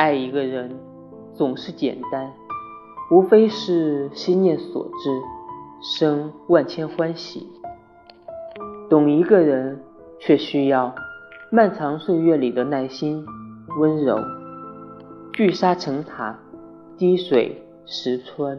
爱一个人总是简单无非是心念所至生万千欢喜。懂一个人却需要漫长岁月里的耐心温柔聚沙成塔滴水石穿。